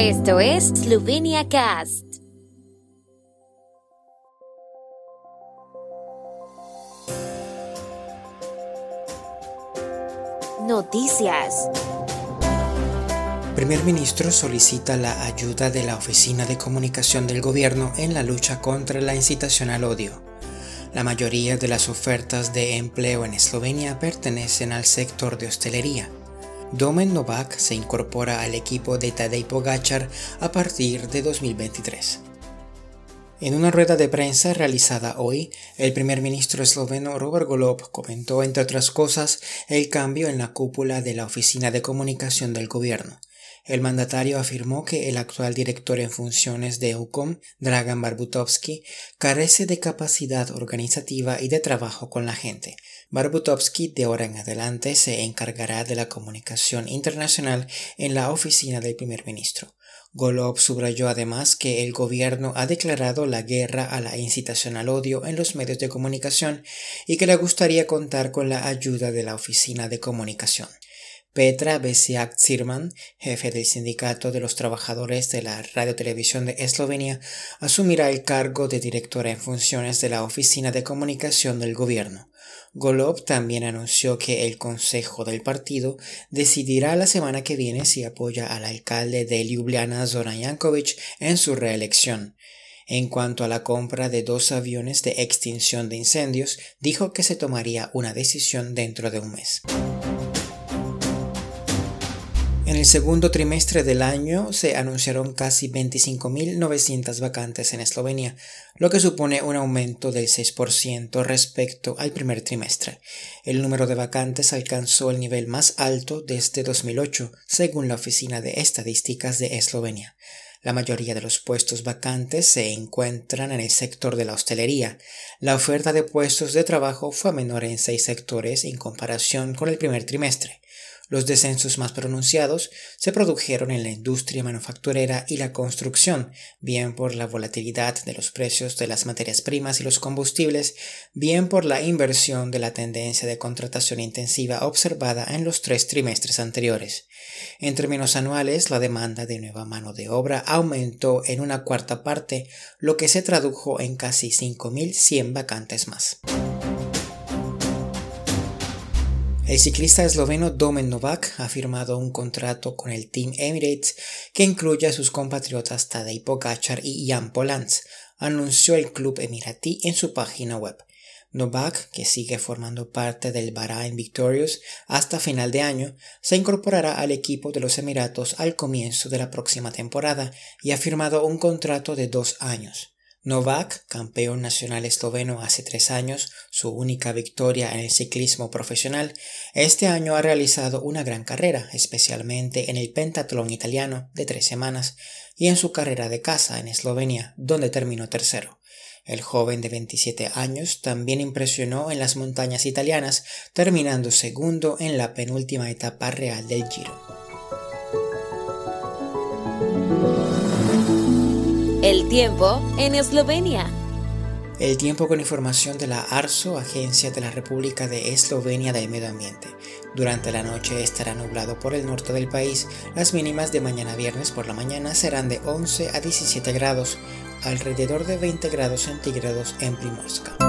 Esto es Slovenia Cast. Noticias. Primer ministro solicita la ayuda de la Oficina de Comunicación del Gobierno en la lucha contra la incitación al odio. La mayoría de las ofertas de empleo en Eslovenia pertenecen al sector de hostelería. Domen Novak se incorpora al equipo de Tadej Pogacar a partir de 2023. En una rueda de prensa realizada hoy, el primer ministro esloveno Robert Golob comentó, entre otras cosas, el cambio en la cúpula de la Oficina de Comunicación del Gobierno. El mandatario afirmó que el actual director en funciones de UCOM, Dragan Barbutovsky, carece de capacidad organizativa y de trabajo con la gente. Barbutovsky de ahora en adelante se encargará de la comunicación internacional en la oficina del primer ministro. Golob subrayó además que el gobierno ha declarado la guerra a la incitación al odio en los medios de comunicación y que le gustaría contar con la ayuda de la oficina de comunicación. Petra Besiak Zirman, jefe del Sindicato de los Trabajadores de la Radio-Televisión de Eslovenia, asumirá el cargo de directora en funciones de la Oficina de Comunicación del Gobierno. Golob también anunció que el Consejo del Partido decidirá la semana que viene si apoya al alcalde de Ljubljana Zoran Jankovic en su reelección. En cuanto a la compra de dos aviones de extinción de incendios, dijo que se tomaría una decisión dentro de un mes. El segundo trimestre del año se anunciaron casi 25.900 vacantes en Eslovenia, lo que supone un aumento del 6% respecto al primer trimestre. El número de vacantes alcanzó el nivel más alto desde 2008, según la Oficina de Estadísticas de Eslovenia. La mayoría de los puestos vacantes se encuentran en el sector de la hostelería. La oferta de puestos de trabajo fue menor en seis sectores en comparación con el primer trimestre. Los descensos más pronunciados se produjeron en la industria manufacturera y la construcción, bien por la volatilidad de los precios de las materias primas y los combustibles, bien por la inversión de la tendencia de contratación intensiva observada en los tres trimestres anteriores. En términos anuales, la demanda de nueva mano de obra aumentó en una cuarta parte, lo que se tradujo en casi 5.100 vacantes más. El ciclista esloveno Domen Novak ha firmado un contrato con el Team Emirates que incluye a sus compatriotas Tadej Pogacar y Jan Polans, anunció el club emiratí en su página web. Novak, que sigue formando parte del Bahrain Victorious hasta final de año, se incorporará al equipo de los Emiratos al comienzo de la próxima temporada y ha firmado un contrato de dos años. Novak, campeón nacional esloveno hace tres años, su única victoria en el ciclismo profesional, este año ha realizado una gran carrera, especialmente en el pentatlón italiano de tres semanas y en su carrera de casa en Eslovenia, donde terminó tercero. El joven de 27 años también impresionó en las montañas italianas, terminando segundo en la penúltima etapa real del Giro. El tiempo en Eslovenia. El tiempo con información de la ARSO, Agencia de la República de Eslovenia del Medio Ambiente. Durante la noche estará nublado por el norte del país. Las mínimas de mañana viernes por la mañana serán de 11 a 17 grados, alrededor de 20 grados centígrados en Primorska.